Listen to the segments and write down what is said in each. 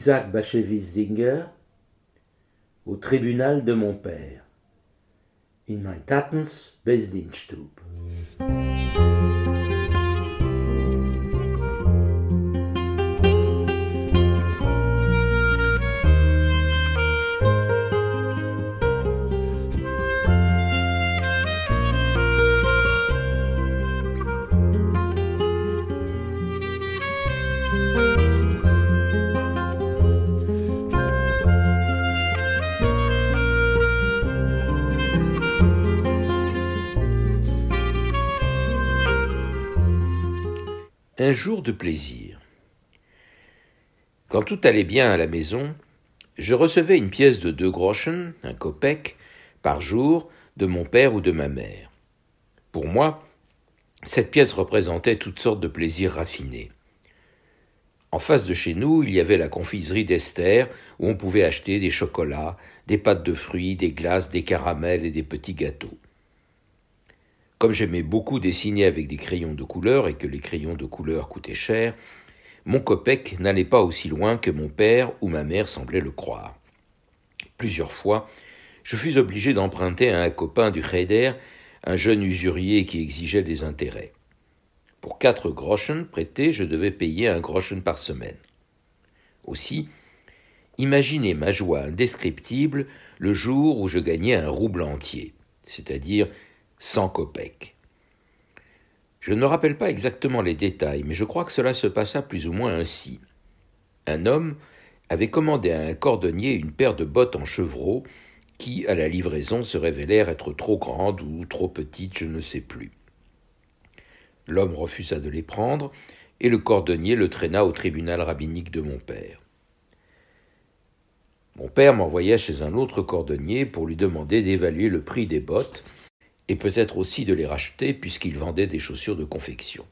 Isaac Bashevis Zinger au tribunal de mon père. In mein Tatens Besdienststube. Un jour de plaisir. Quand tout allait bien à la maison, je recevais une pièce de deux groschen, un kopek, par jour de mon père ou de ma mère. Pour moi, cette pièce représentait toutes sortes de plaisirs raffinés. En face de chez nous, il y avait la confiserie d'Esther, où on pouvait acheter des chocolats, des pâtes de fruits, des glaces, des caramels et des petits gâteaux. Comme j'aimais beaucoup dessiner avec des crayons de couleur et que les crayons de couleur coûtaient cher, mon copec n'allait pas aussi loin que mon père ou ma mère semblaient le croire. Plusieurs fois, je fus obligé d'emprunter à un copain du Heider, un jeune usurier qui exigeait des intérêts. Pour quatre groschen prêtés, je devais payer un groschen par semaine. Aussi, imaginez ma joie indescriptible le jour où je gagnais un rouble entier, c'est-à-dire cent kopecks. Je ne rappelle pas exactement les détails, mais je crois que cela se passa plus ou moins ainsi. Un homme avait commandé à un cordonnier une paire de bottes en chevreau qui, à la livraison, se révélèrent être trop grandes ou trop petites, je ne sais plus. L'homme refusa de les prendre, et le cordonnier le traîna au tribunal rabbinique de mon père. Mon père m'envoya chez un autre cordonnier pour lui demander d'évaluer le prix des bottes, et peut-être aussi de les racheter puisqu'il vendait des chaussures de confection.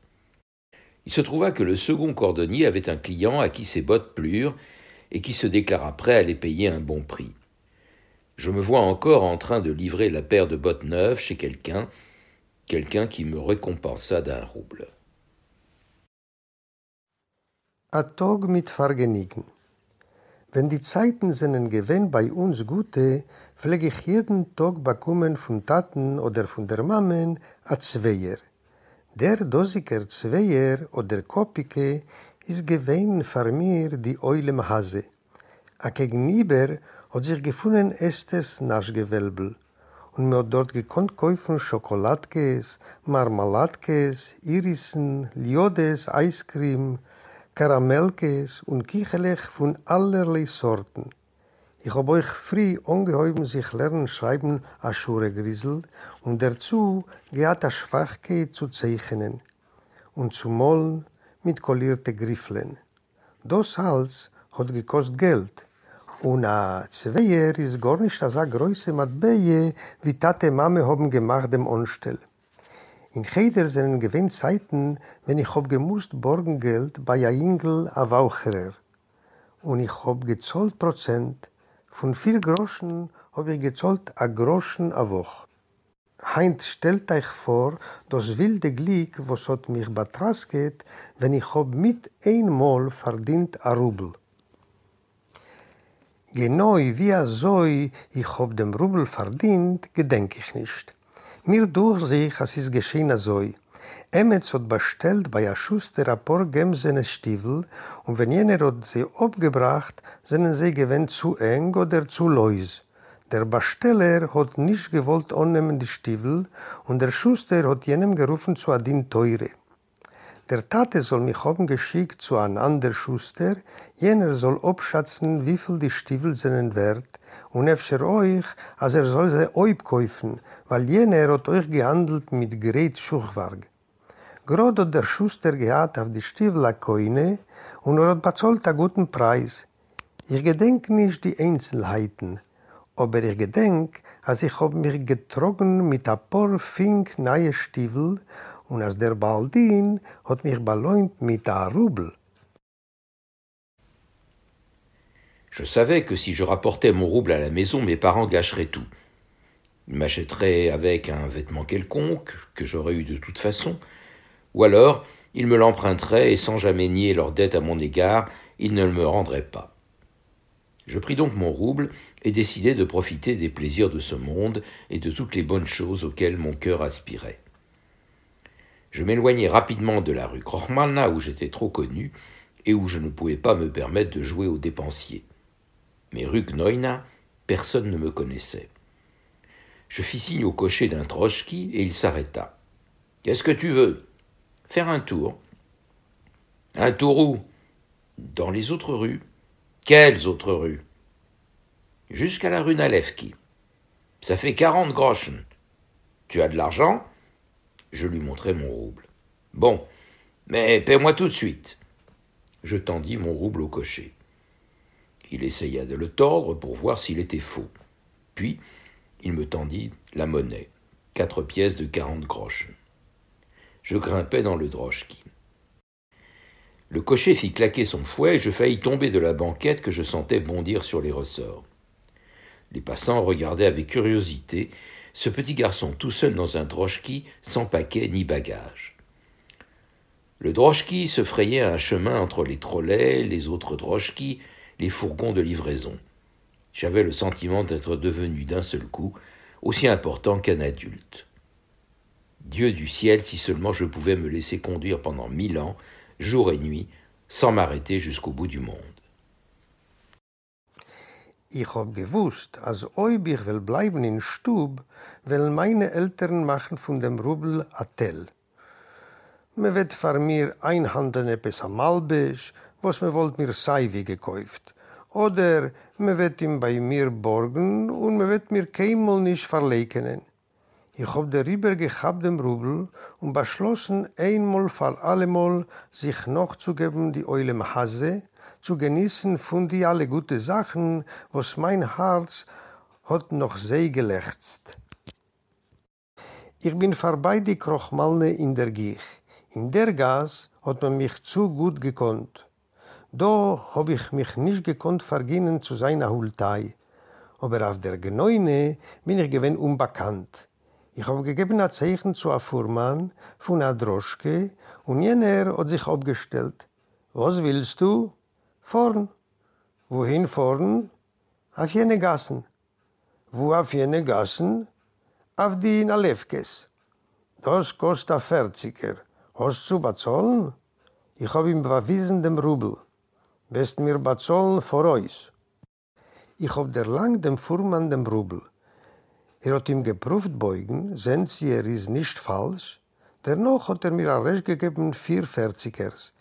Il se trouva que le second cordonnier avait un client à qui ses bottes plurent et qui se déclara prêt à les payer un bon prix. Je me vois encore en train de livrer la paire de bottes neuves chez quelqu'un, quelqu'un qui me récompensa d'un rouble. Atog mit Fargenigen. Wenn die Zeiten sind gewinn bei uns gute, pflege ich jeden Tag bekommen von Taten oder von der Mammen a Zweier. Der dosiker Zweier oder Kopike ist gewähn für mir die Eulem Hase. A gegenüber hat sich gefunden estes Naschgewölbel und mir hat dort gekonnt kaufen Schokoladkes, Marmaladkes, Irissen, Liodes, Eiscreme, Karamellkes und Kichelech von allerlei Sorten. Ich hab euch früh ungeheuben sich lernen schreiben a Schure Grisel und dazu gehat a Schwachke zu zeichnen und zu mollen mit kollierte Grifflen. Das Hals hat gekost Geld und a Zweier ist gar nicht a sa größe Matbeje wie Tate Mame haben gemacht dem Onstell. In Cheder sind gewinn Zeiten, wenn ich hab gemusst Borgengeld bei a Ingel a Waucherer. Und ich hab gezollt Prozent, von vier Groschen hab ich gezollt a Groschen a Woch. Heint stellt euch vor, das wilde Glick, was hat mich betrasket, wenn ich hab mit einmal verdient a Rubel. Genau wie a Zoi ich hab dem Rubel verdient, gedenk ich nicht. Mir durch sich, as is geschehen a Zoi. Emets hat bestellt bei a Schuster a paar Gemsene Stiefel und wenn jener hat sie abgebracht, sind sie gewinnt zu eng oder zu leus. Der Besteller hat nicht gewollt annehmen die Stiefel und der Schuster hat jenem gerufen zu adin teure. Der Tate soll mich haben geschickt zu einem anderen Schuster, jener soll abschätzen, wie viel die Stiefel sind wert und öfter euch, als er soll sie abkaufen, weil jener hat euch gehandelt mit Gerät Schuchwerk. Hat der Schuster gehabt auf die Stiefel a Koine und er hat bezahlt einen guten Preis. Ich gedenk nicht die Einzelheiten, aber ich gedenk, als ich hab mich getrogen mit ein paar fink neue Stiefel und als der Baldin hat mich belohnt mit un Rubel. Je savais que si je rapportais mon rouble à la maison, mes parents gâcheraient tout. Ils m'achèteraient avec un vêtement quelconque, que j'aurais eu de toute façon, ou alors ils me l'emprunteraient et sans jamais nier leur dette à mon égard, ils ne me rendraient pas. Je pris donc mon rouble et décidai de profiter des plaisirs de ce monde et de toutes les bonnes choses auxquelles mon cœur aspirait. Je m'éloignai rapidement de la rue Krochmalna où j'étais trop connu et où je ne pouvais pas me permettre de jouer au dépensier. Mais rue Gnoina, personne ne me connaissait. Je fis signe au cocher d'un trochki et il s'arrêta. Qu'est-ce que tu veux? Faire un tour. Un tour où? Dans les autres rues. Quelles autres rues? Jusqu'à la rue Nalevki. Ça fait quarante groschen. Tu as de l'argent? Je lui montrai mon rouble. Bon, mais paie-moi tout de suite. Je tendis mon rouble au cocher. Il essaya de le tordre pour voir s'il était faux. Puis, il me tendit la monnaie, quatre pièces de quarante groschen. Je grimpai dans le drochki. Le cocher fit claquer son fouet et je faillis tomber de la banquette que je sentais bondir sur les ressorts. Les passants regardaient avec curiosité ce petit garçon tout seul dans un drochki sans paquet ni bagage. Le drochki se frayait un chemin entre les trolleys, les autres drochkis, les fourgons de livraison. J'avais le sentiment d'être devenu d'un seul coup aussi important qu'un adulte. Dieu du ciel, si seulement je pouvais me laisser conduire pendant mille ans jour et nuit, sans m'arrêter jusqu'au bout du monde. Ich hab gewusst, als ob ich will bleiben in Stub, will meine Eltern machen von dem Rubel a Tell. Me wird für mir einhandeln etwas am Malbisch, was me wollt mir sei wie gekauft. Oder me wird ihm bei mir borgen und me wird mir keinmal nicht verlegenen. Ich hab darüber gehabt dem Rubel und beschlossen, einmal für allemal sich noch zu geben die Eule Hase, zu genießen von die alle gute Sachen, was mein Herz hat noch sehr gelechzt. Ich bin vorbei die Krochmalne in der Gich. In der Gas hat man mich zu gut gekonnt. Da hab ich mich nicht gekonnt vergehen zu seiner Hultei. Aber auf der Gneune bin ich gewinn unbekannt. Ich habe gegeben ein Zeichen zu einem Fuhrmann von einer Droschke und jener hat sich abgestellt. Was willst du? Vorn. Wohin vorn? Auf jene Gassen. Wo auf jene Gassen? Auf die Nalewkes. Das kostet ein Ferziger. Hast du bezahlen? Ich habe ihm bewiesen dem Rubel. Wirst mir bezahlen vor euch. Ich habe der lang dem Fuhrmann dem Rubel. Er hat ihm geprüft beugen, sehen Sie, er ist nicht falsch. Dennoch hat er mir ein Recht gegeben, vier Verzigers.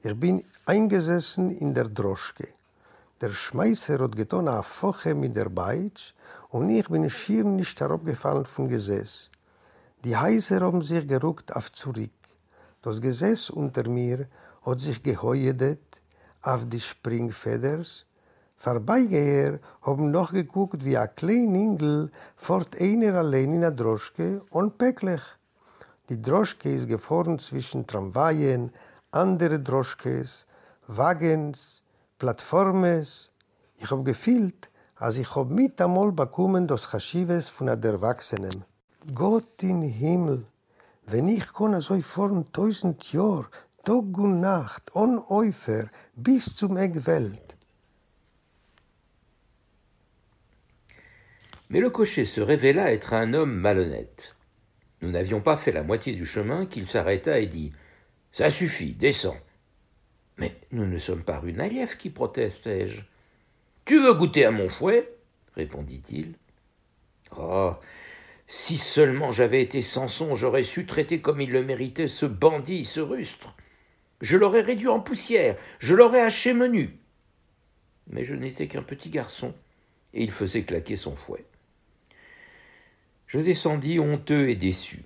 Ich bin eingesessen in der Droschke. Der Schmeißer hat getan eine Foche mit der Beitsch und ich bin schier nicht herabgefallen vom Gesäß. Die Heiser haben sich geruckt auf zurück. Das Gesäß unter mir hat sich geheuedet auf die Springfeders Vorbeigeher haben noch geguckt, wie ein kleiner Ingel fort einer allein in der Droschke und päcklich. Die Droschke ist gefahren zwischen Tramwaien, andere Droschkes, Wagens, Plattformes. Ich habe gefühlt, als ich habe mit einmal bekommen das Chaschives von der Erwachsenen. Gott im Himmel, wenn ich kann so fahren tausend Jahre, Tag und Nacht, ohne Eufer, bis zum Eggwelt, Mais le cocher se révéla être un homme malhonnête. Nous n'avions pas fait la moitié du chemin qu'il s'arrêta et dit Ça suffit, descends. Mais nous ne sommes pas rue Naliev qui protestai-je. Tu veux goûter à mon fouet? répondit-il. Oh si seulement j'avais été Samson, j'aurais su traiter comme il le méritait ce bandit, ce rustre. Je l'aurais réduit en poussière, je l'aurais haché menu. Mais je n'étais qu'un petit garçon, et il faisait claquer son fouet. Je descendis honteux et déçu.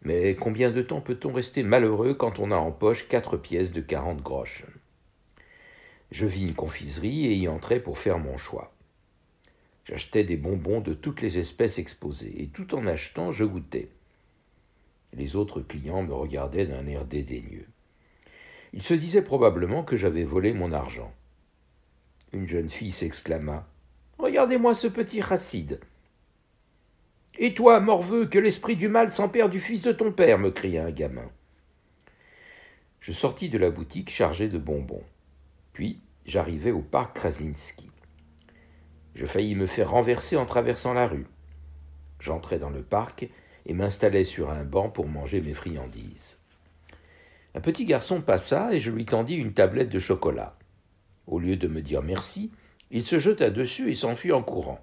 Mais combien de temps peut-on rester malheureux quand on a en poche quatre pièces de quarante groschen? Je vis une confiserie et y entrai pour faire mon choix. J'achetais des bonbons de toutes les espèces exposées, et tout en achetant, je goûtais. Les autres clients me regardaient d'un air dédaigneux. Ils se disaient probablement que j'avais volé mon argent. Une jeune fille s'exclama. Regardez-moi ce petit racide. Et toi, morveux, que l'esprit du mal s'empère du fils de ton père, me cria un gamin. Je sortis de la boutique chargé de bonbons. Puis, j'arrivai au parc Krasinski. Je faillis me faire renverser en traversant la rue. J'entrai dans le parc et m'installai sur un banc pour manger mes friandises. Un petit garçon passa et je lui tendis une tablette de chocolat. Au lieu de me dire merci, il se jeta dessus et s'enfuit en courant.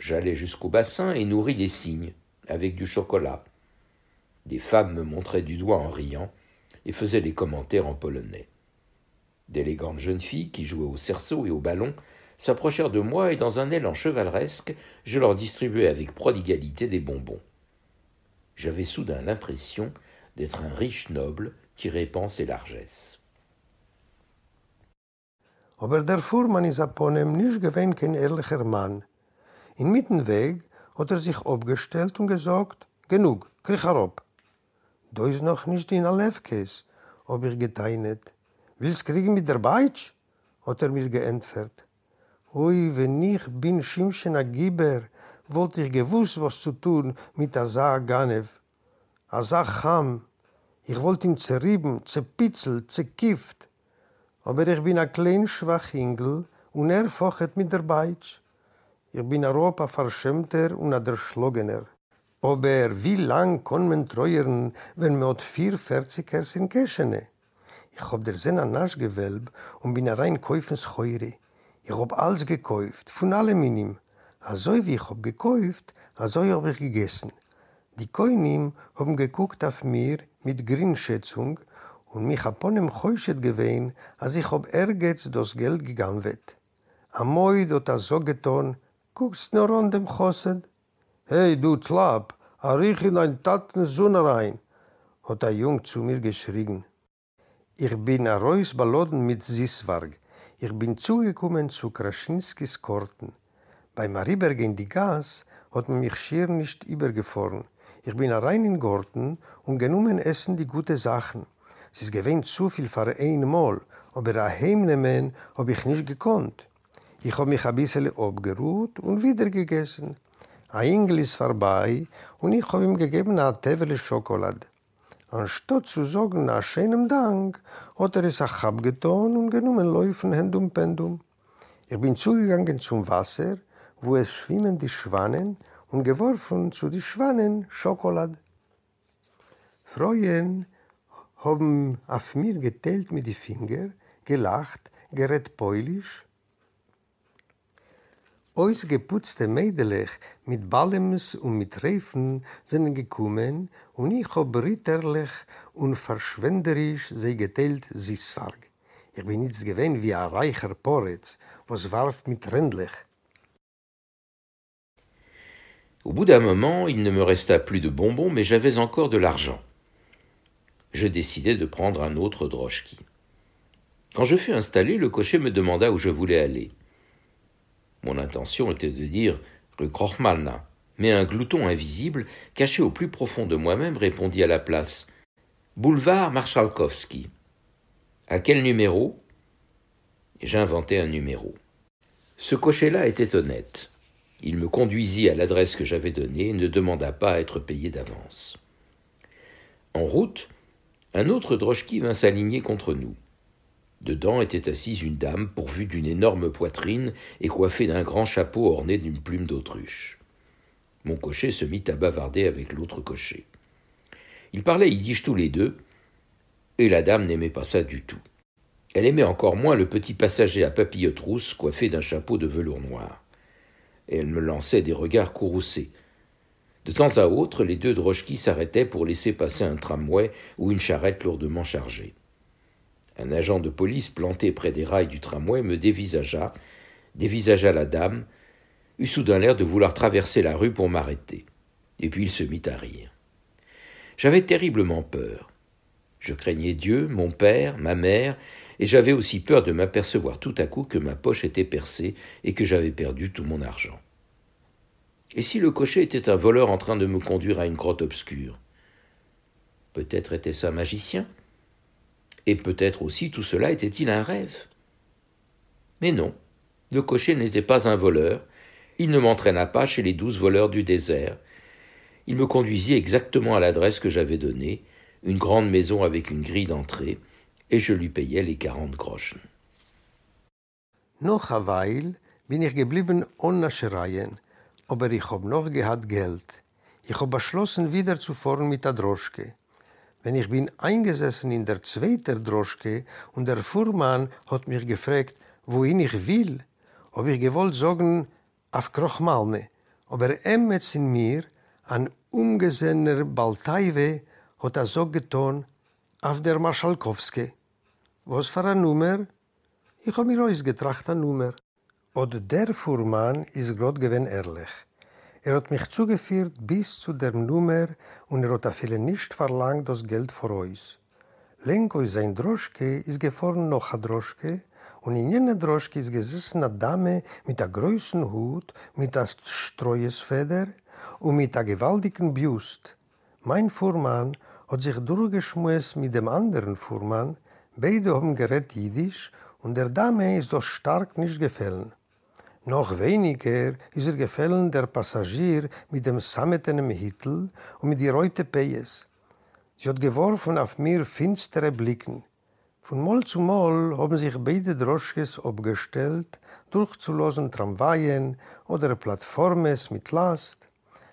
J'allai jusqu'au bassin et nourris les cygnes avec du chocolat. Des femmes me montraient du doigt en riant et faisaient des commentaires en polonais. D'élégantes jeunes filles qui jouaient au cerceau et au ballon s'approchèrent de moi et dans un élan chevaleresque, je leur distribuai avec prodigalité des bonbons. J'avais soudain l'impression d'être un riche noble qui répand ses largesses. Der ehrlicher. In Mittenweg hat er sich abgestellt und gesagt, genug, krieg herab. Da ist noch nicht in Alefkes, ob ich geteinet. Willst kriegen mit der Beitsch? hat er mir geantwortet. Ui, wenn ich bin Schimschen a Giber, wollt ich gewusst, was zu tun mit Asa Ganev. Asa Cham. Ich wollt ihn zerrieben, zerpitzelt, zerkifft. Aber ich bin a klein Schwachingel und er fochet mit der Beitsch. Ich bin Europa verschämter und a derschlagener. Aber wie lang kann man treuern, wenn man hat vier Vierzigers in Keschene? Ich hab der Sinn an Naschgewölb und bin rein Käufensheure. Ich hab alles gekauft, von allem in ihm. Also wie ich hab gekauft, also hab ich gegessen. Die Koinim haben geguckt auf mir mit Grinschätzung und mich abon im Heuschet gewehen, als ich hab ergetz das Geld gegangen wird. Amoi dort a so getan, guckst nur an dem Chosset. Hey, du Tlapp, a riech in ein Taten Sonne rein, hat der Jung zu mir geschrien. Ich bin a Reus baloden mit Siswarg. Ich bin zugekommen zu Kraschinskis Korten. Bei Mariberg in die Gas hat man mich schier nicht übergefahren. Ich bin rein in Gorten und genommen essen die gute Sachen. Es ist gewinnt zu viel für ein Mal, aber ein Heimnehmen hab ich nicht gekonnt. Ich hab mich ein bisschen abgeruht und wieder gegessen. Ein Engel ist vorbei und ich hab ihm gegeben eine Tevele Schokolade. Anstatt zu sagen, nach schönem Dank, hat er es auch abgetan und genommen Läufen Hand um Pendum. Ich bin zugegangen zum Wasser, wo es schwimmen die Schwanen und geworfen zu den Schwanen Schokolade. Freuen haben auf mir geteilt mit den Fingern, gelacht, gerät Polisch. Ausgeputzte Mädelech mit Ballems und mit Reifen sind gekommen und ich hab ritterlich und verschwenderisch sie geteilt Sisfarg. Ich bin jetzt gewesen wie ein reicher Poretz, was warf mit Rändlich. Au bout d'un moment, il ne me resta plus de bonbons, mais j'avais encore de l'argent. Je décidai de prendre un autre droschki. Quand je fus installé, le cocher me demanda où je voulais aller. Mon intention était de dire rue Krochmalna, mais un glouton invisible, caché au plus profond de moi-même, répondit à la place Boulevard Marchalkowski. À quel numéro? J'inventai un numéro. Ce cocher-là était honnête. Il me conduisit à l'adresse que j'avais donnée et ne demanda pas à être payé d'avance. En route, un autre droschki vint s'aligner contre nous. Dedans était assise une dame pourvue d'une énorme poitrine et coiffée d'un grand chapeau orné d'une plume d'autruche. Mon cocher se mit à bavarder avec l'autre cocher. Ils parlaient yiddish tous les deux, et la dame n'aimait pas ça du tout. Elle aimait encore moins le petit passager à papillotes rousses coiffé d'un chapeau de velours noir. Elle me lançait des regards courroucés. De temps à autre, les deux droschkis s'arrêtaient pour laisser passer un tramway ou une charrette lourdement chargée. Un agent de police planté près des rails du tramway me dévisagea, dévisagea la dame, eut soudain l'air de vouloir traverser la rue pour m'arrêter. Et puis il se mit à rire. J'avais terriblement peur. Je craignais Dieu, mon père, ma mère, et j'avais aussi peur de m'apercevoir tout à coup que ma poche était percée et que j'avais perdu tout mon argent. Et si le cocher était un voleur en train de me conduire à une grotte obscure? Peut-être était-ce un magicien? Et peut-être aussi tout cela était-il un rêve Mais non, le cocher n'était pas un voleur, il ne m'entraîna pas chez les douze voleurs du désert, il me conduisit exactement à l'adresse que j'avais donnée, une grande maison avec une grille d'entrée, et je lui payai les quarante groschen. Noch bin ich geblieben ohne Schreien, aber ich noch Geld. Ich beschlossen, wieder zu fahren mit der Droschke. Wenn ich bin eingesessen in der zweiten Droschke und der Fuhrmann hat mich gefragt, wohin ich will, hab ich gewollt sagen, auf Krochmalne. Aber emets in mir, an umgesehener Baltaiwe, hat er so getan, auf der Marschalkowske. Was für eine Nummer? Ich hab mir ausgetracht eine Nummer. Und der Fuhrmann ist grad gewinn ehrlich. Er hat mich zugeführt bis zu der Nummer und er hat a viele nicht verlangt das Geld für uns. Lenk aus sein Droschke ist gefahren noch a Droschke und in jener Droschke ist gesessen a Dame mit a größen Hut, mit a Streuesfeder und mit a gewaltigen Bust. Mein Fuhrmann hat sich durchgeschmues mit dem anderen Fuhrmann, beide haben gerät Jiddisch und der Dame ist doch stark nicht gefallen. Noch weniger ist er gefallen der Passagier mit dem sammetenen Hittel und mit die reute Peyes. Sie hat geworfen auf mir finstere Blicken. Von Mal zu Mal haben sich beide Droschkes abgestellt, durchzulosen Tramwaien oder Plattformes mit Last.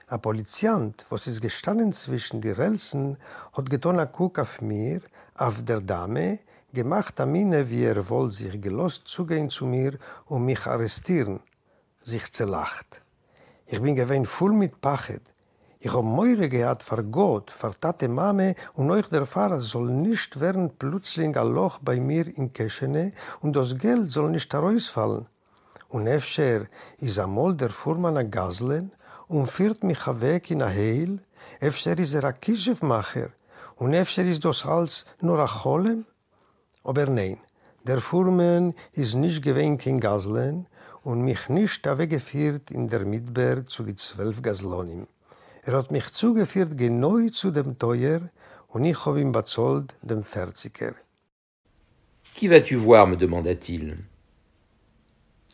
Ein Poliziant, was ist gestanden zwischen die Relsen, hat getan ein Kuck auf mir, auf der Dame, gemacht Amine, wie er wohl sich gelost zugehen zu mir und mich arrestieren, sich zerlacht. Ich bin gewinn voll mit Pachet. Ich hab Meure gehad vor Gott, vor Tate Mame und euch der Pfarrer soll nicht werden plötzlich ein Loch bei mir in Keschene und das Geld soll nicht herausfallen. Und öfter ist einmal der Fuhrmann ein Gaslen und führt mich weg in ein Heil, öfter ist er ein Kischefmacher und öfter ist das alles nur ein Cholem. Aber der Fuhrmann ist nicht gewinnt in Gaslen und mich nicht weggeführt in der Midber zu die zwölf Gaslonim. Er hat mich zugeführt genau zu dem Teuer und ich habe ihm bezahlt dem Ferziger. Qui vas-tu voir me demanda-t-il.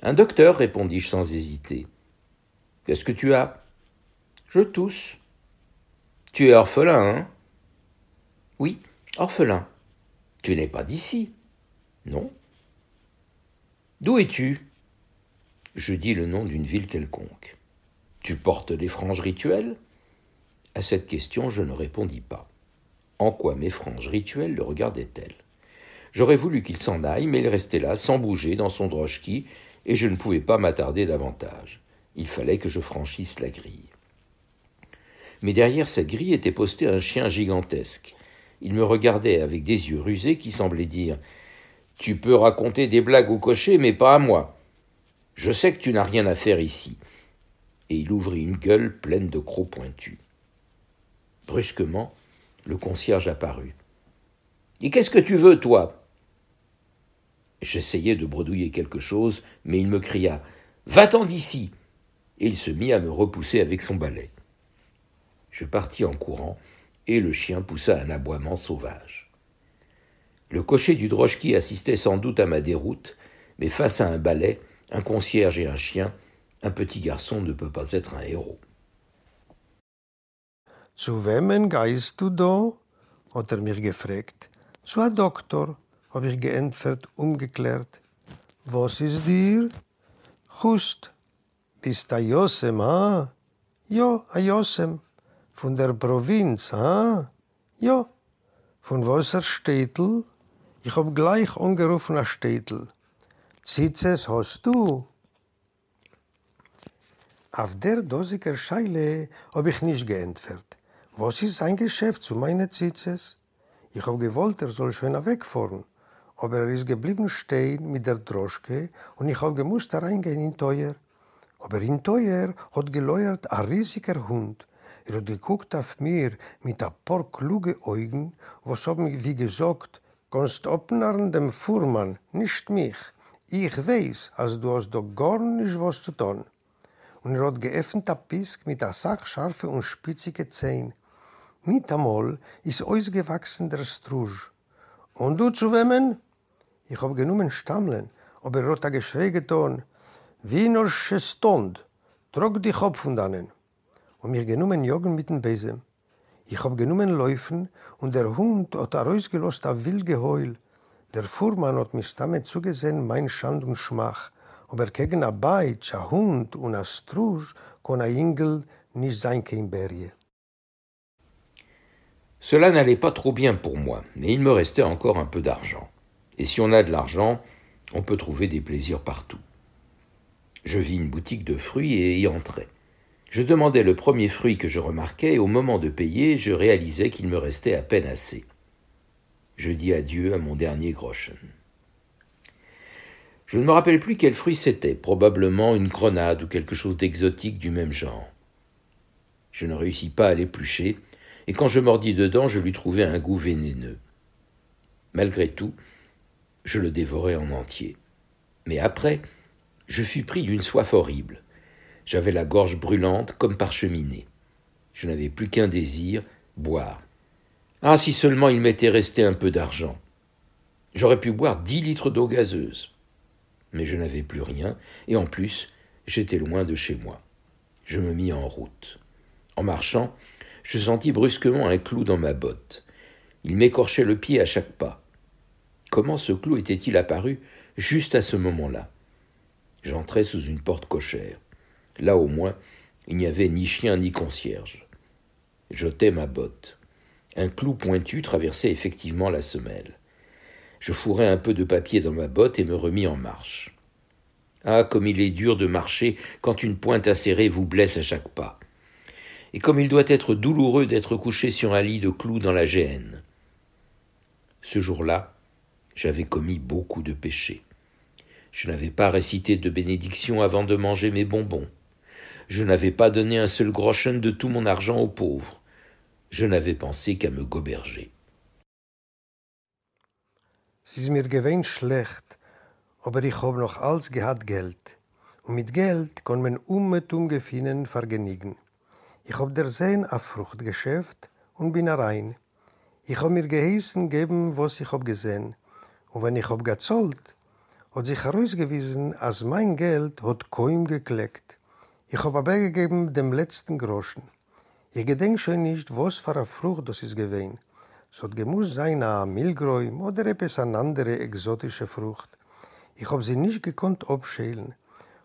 Un docteur, répondis-je sans hésiter. Qu'est-ce que tu as? Je tousse. Tu es orphelin, hein? Oui, orphelin. Tu n'es pas d'ici Non. D'où es-tu? Je dis le nom d'une ville quelconque. Tu portes des franges rituelles? À cette question, je ne répondis pas. En quoi mes franges rituelles le regardaient-elles? J'aurais voulu qu'il s'en aille, mais il restait là, sans bouger, dans son drochki, et je ne pouvais pas m'attarder davantage. Il fallait que je franchisse la grille. Mais derrière cette grille était posté un chien gigantesque. Il me regardait avec des yeux rusés qui semblaient dire Tu peux raconter des blagues au cocher, mais pas à moi. Je sais que tu n'as rien à faire ici. Et il ouvrit une gueule pleine de crocs pointus. Brusquement, le concierge apparut. Et qu'est-ce que tu veux, toi? J'essayais de bredouiller quelque chose, mais il me cria Va-t'en d'ici Et il se mit à me repousser avec son balai. Je partis en courant, et le chien poussa un aboiement sauvage. Le cocher du drochki assistait sans doute à ma déroute, mais face à un balai, un concierge et un chien, un petit garçon ne peut pas être un héros. Zu wem geist du da? hat er mich gefragt. Zu a Doktor, hab ich geantwortet, umgeklärt. Was ist dir? Chust. Bist a Josem, ha? Ja, a Josem. Von der Provinz, ha? Ja. Von was er Städtel? Ich hab gleich angerufen a Städtel. Zitzes hast du? Auf der dosiger Scheile hab ich nicht geantwortet. Was ist sein Geschäft zu meinen Zitzes? Ich hab gewollt, er soll schon wegfahren. Aber er ist geblieben stehen mit der Droschke und ich hab gemusst reingehen in Teuer. Aber in Teuer hat geläuert ein riesiger Hund. Er hat geguckt auf mir mit ein paar kluge Augen, was haben wie gesagt, kannst abnarren dem Fuhrmann, nicht mich. Ich weiß, als du hast doch gar nicht was zu tun. Und er hat geöffnet ein Pisk mit einer sachscharfe und spitzige Zähne. Mit einmal ist ausgewachsen der Strusch. Und du zu wem? Ich hab genommen Stammeln, aber er hat ein Geschrei getan. Wie nur Stund, trug die Kopf von dannen. Und mir genommen Joggen mit dem Besen. Ich hab genommen Läufen und der Hund hat er ausgelost ein wild Geheul. Der Fuhrmann hat mich damit zugesehen, mein Schand und Schmach, aber gegen a Beitsch, a Hund und a Strusch kon a Ingel nicht sein kein Berge. Cela n'allait pas trop bien pour moi, mais il me restait encore un peu d'argent. Et si on a de l'argent, on peut trouver des plaisirs partout. Je vis une boutique de fruits et y entrai. Je demandais le premier fruit que je remarquais et au moment de payer, je réalisais qu'il me restait à peine assez. Je dis adieu à mon dernier groschen. Je ne me rappelle plus quel fruit c'était, probablement une grenade ou quelque chose d'exotique du même genre. Je ne réussis pas à l'éplucher, et quand je mordis dedans, je lui trouvai un goût vénéneux. Malgré tout, je le dévorai en entier. Mais après, je fus pris d'une soif horrible. J'avais la gorge brûlante comme par cheminée. Je n'avais plus qu'un désir, boire. Ah, si seulement il m'était resté un peu d'argent. J'aurais pu boire dix litres d'eau gazeuse. Mais je n'avais plus rien, et en plus, j'étais loin de chez moi. Je me mis en route. En marchant, je sentis brusquement un clou dans ma botte. Il m'écorchait le pied à chaque pas. Comment ce clou était-il apparu juste à ce moment-là? J'entrai sous une porte cochère. Là au moins, il n'y avait ni chien ni concierge. J'ôtai ma botte. Un clou pointu traversait effectivement la semelle. Je fourrai un peu de papier dans ma botte et me remis en marche. Ah, comme il est dur de marcher quand une pointe acérée vous blesse à chaque pas et comme il doit être douloureux d'être couché sur un lit de clous dans la géhenne. Ce jour-là, j'avais commis beaucoup de péchés. Je n'avais pas récité de bénédiction avant de manger mes bonbons. Je n'avais pas donné un seul groschen de tout mon argent aux pauvres. Je n'avais pensé qu'à me goberger. Es mir gewinn schlecht, aber ich hab noch alles gehad Geld. Und mit Geld kann man ummetum gefinnen vergenigen. Ich hab der Sehen a Fruchtgeschäft und bin rein. Ich hab mir geheißen geben, was ich hab gesehen. Und wenn ich hab gezahlt, hat sich herausgewiesen, als mein Geld hat kaum gekleckt. Ich hab aber gegeben dem letzten Groschen. Ich gedenk schon nicht, was für a Frucht das ist gewesen. Es hat gemusst sein a Milgräum oder etwas an andere exotische Frucht. Ich hab sie nicht gekonnt abschälen.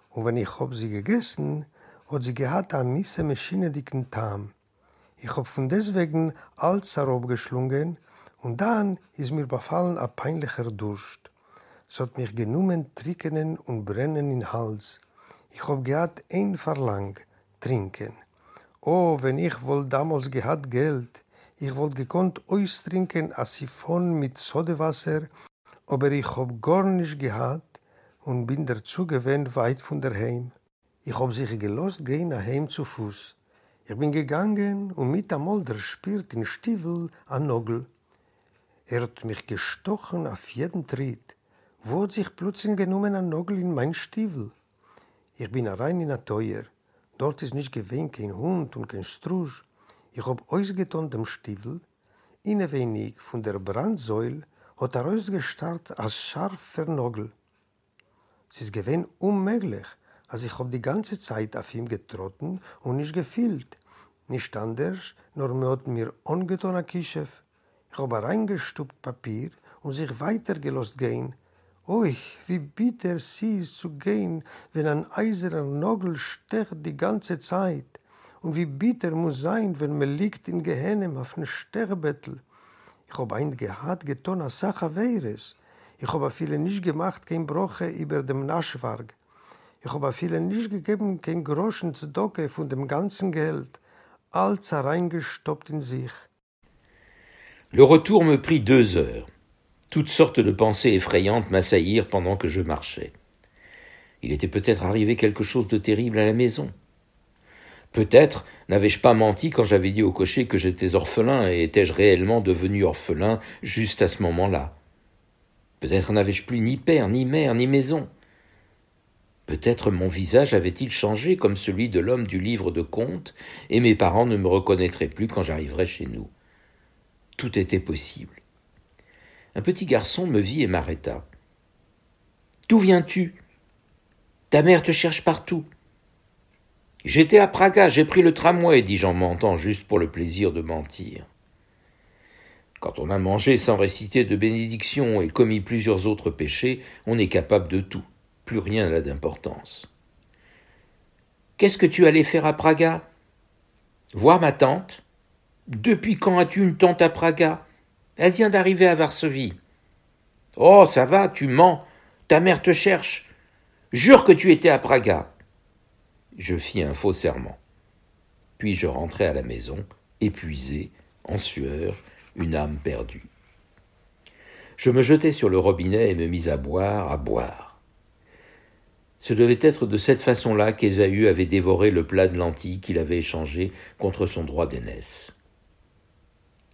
Und wenn ich hab sie gegessen, hat sie gehad a misse Maschine dicken Tam. Ich hab von deswegen alles herabgeschlungen und dann ist mir befallen a peinlicher Durst. Es hat mich genommen trickenen und brennen in Hals. Ich hab gehad ein Verlang, trinken. Oh, wenn ich wohl damals gehad Geld, ich wollt gekonnt austrinken a Siphon mit Sodewasser, aber ich hab gar nicht gehad und bin dazu gewend weit von der Heim. Ich hab sich gelost gehen nach Heim zu Fuß. Ich bin gegangen und mit der spürt in Stiefel an Nogel. Er hat mich gestochen auf jeden Tritt. Wo hat sich plötzlich genommen ein Nogel in mein Stiefel? Ich bin rein in der Teuer. Dort ist nicht gewesen kein Hund und kein Strusch. Ich hab ausgetan dem Stiefel. Inne wenig von der Brandsäule hat er ausgestarrt als scharfer Nogel. Es ist gewesen unmöglich, als ich hab die ganze Zeit auf ihm getrotten und nicht gefühlt. Nicht anders, nur mir hat mir angetan a Kischef. Ich hab reingestupt Papier und sich weitergelost gehen. Ui, wie bitter sie ist zu gehen, wenn ein eiserner Nogel stecht die ganze Zeit. Und wie bitter muss sein, wenn man liegt in Gehennem auf dem Sterbettel. Ich hab ein gehad getan a Sache Weires. Ich hab viele nicht gemacht, kein Broche über dem Naschwarg. Ich habe vielen nicht gegeben, kein Groschen zu Docke von dem ganzen Geld, alles reingestoppt in sich. Le retour me prit deux heures. Toutes sortes de pensées effrayantes m'assaillirent pendant que je marchais. Il était peut-être arrivé quelque chose de terrible à la maison. Peut-être n'avais-je pas menti quand j'avais dit au cocher que j'étais orphelin et étais-je réellement devenu orphelin juste à ce moment-là. Peut-être n'avais-je plus ni père, ni mère, ni maison. Peut-être mon visage avait-il changé comme celui de l'homme du livre de contes, et mes parents ne me reconnaîtraient plus quand j'arriverais chez nous. Tout était possible. Un petit garçon me vit et m'arrêta. D'où viens-tu? Ta mère te cherche partout. J'étais à Praga, j'ai pris le tramway, dis-je en mentant juste pour le plaisir de mentir. Quand on a mangé sans réciter de bénédiction et commis plusieurs autres péchés, on est capable de tout plus rien n'a d'importance. Qu'est-ce que tu allais faire à Praga? Voir ma tante? Depuis quand as-tu une tante à Praga? Elle vient d'arriver à Varsovie. Oh, ça va, tu mens. Ta mère te cherche. Jure que tu étais à Praga. Je fis un faux serment. Puis je rentrai à la maison, épuisé, en sueur, une âme perdue. Je me jetai sur le robinet et me mis à boire, à boire. Ce devait être de cette façon-là qu'Ésaü avait dévoré le plat de lentilles qu'il avait échangé contre son droit d'aînesse.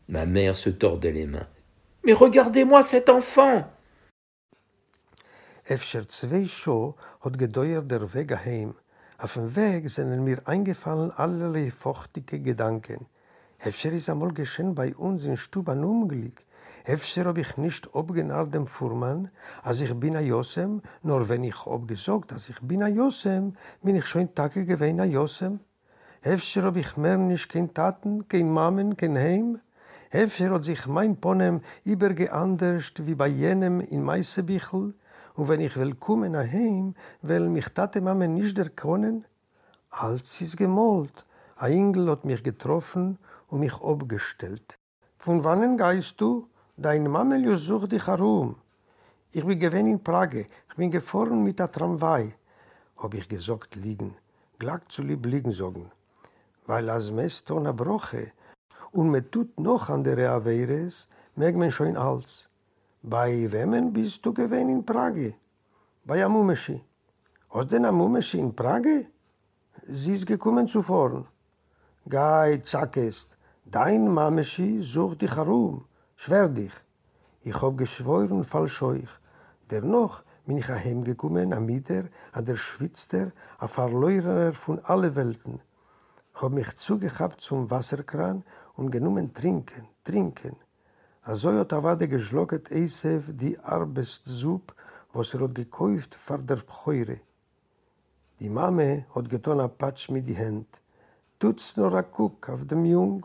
Ma mère se tordait les mains. Mais regardez-moi cet enfant Efter zwei Show hat gedauert der Weg heim. Auf dem Weg sind mir eingefallen allerlei feuchtige Gedanken. Efter ist einmal geschehen bei uns in Stuban Unglück. Efter hab ich nicht abgenarrt dem Fuhrmann, als ich bin a Josem, nur wenn ich hab gesagt, als ich bin a Josem, bin ich schon Tage gewesen a Josem. Efter hab ich mehr nicht kein Taten, kein Mamen, kein Heim. Efter hat sich mein Ponem übergeanderst wie bei jenem in Meisebichel, und wenn ich willkommen heim, will mich Tate Mame nicht erkennen, als ist gemalt. Ein Engel hat mich getroffen und mich abgestellt. Von wann gehst du? Dein Mamel sucht dich herum. Ich bin gewesen in Prage. Ich bin gefahren mit der Tramway. Hab ich gesagt liegen. Glag zu lieb liegen sagen. Weil als Meston erbroche und mir tut noch andere Averes, merkt man schon alles. Bei wem bist du gewesen in Prage? Bei. Hast du denn Amumeschi in Prage? Sie ist gekommen zuvor. Gai, Zakest, dein Mameschi sucht dich herum. Schwer dich. Ich hab geschworen falsch euch. Dennoch bin ich heimgekommen am Mieter, an der Schwitzter, a Verleurer von alle Welten. Hab mich zugehabt zum Wasserkran und genommen trinken, trinken. Also hat Avade geschlocket Eisef die Arbestsup, was er hat gekauft vor der Pcheure. Die Mame hat getan a Patsch mit die Hand. Tut's nur a Kuck auf dem Jung?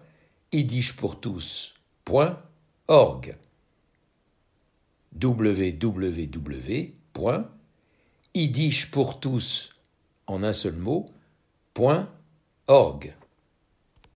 yiddishpourtous.org www.yiddishpourtous en un seul mot, .org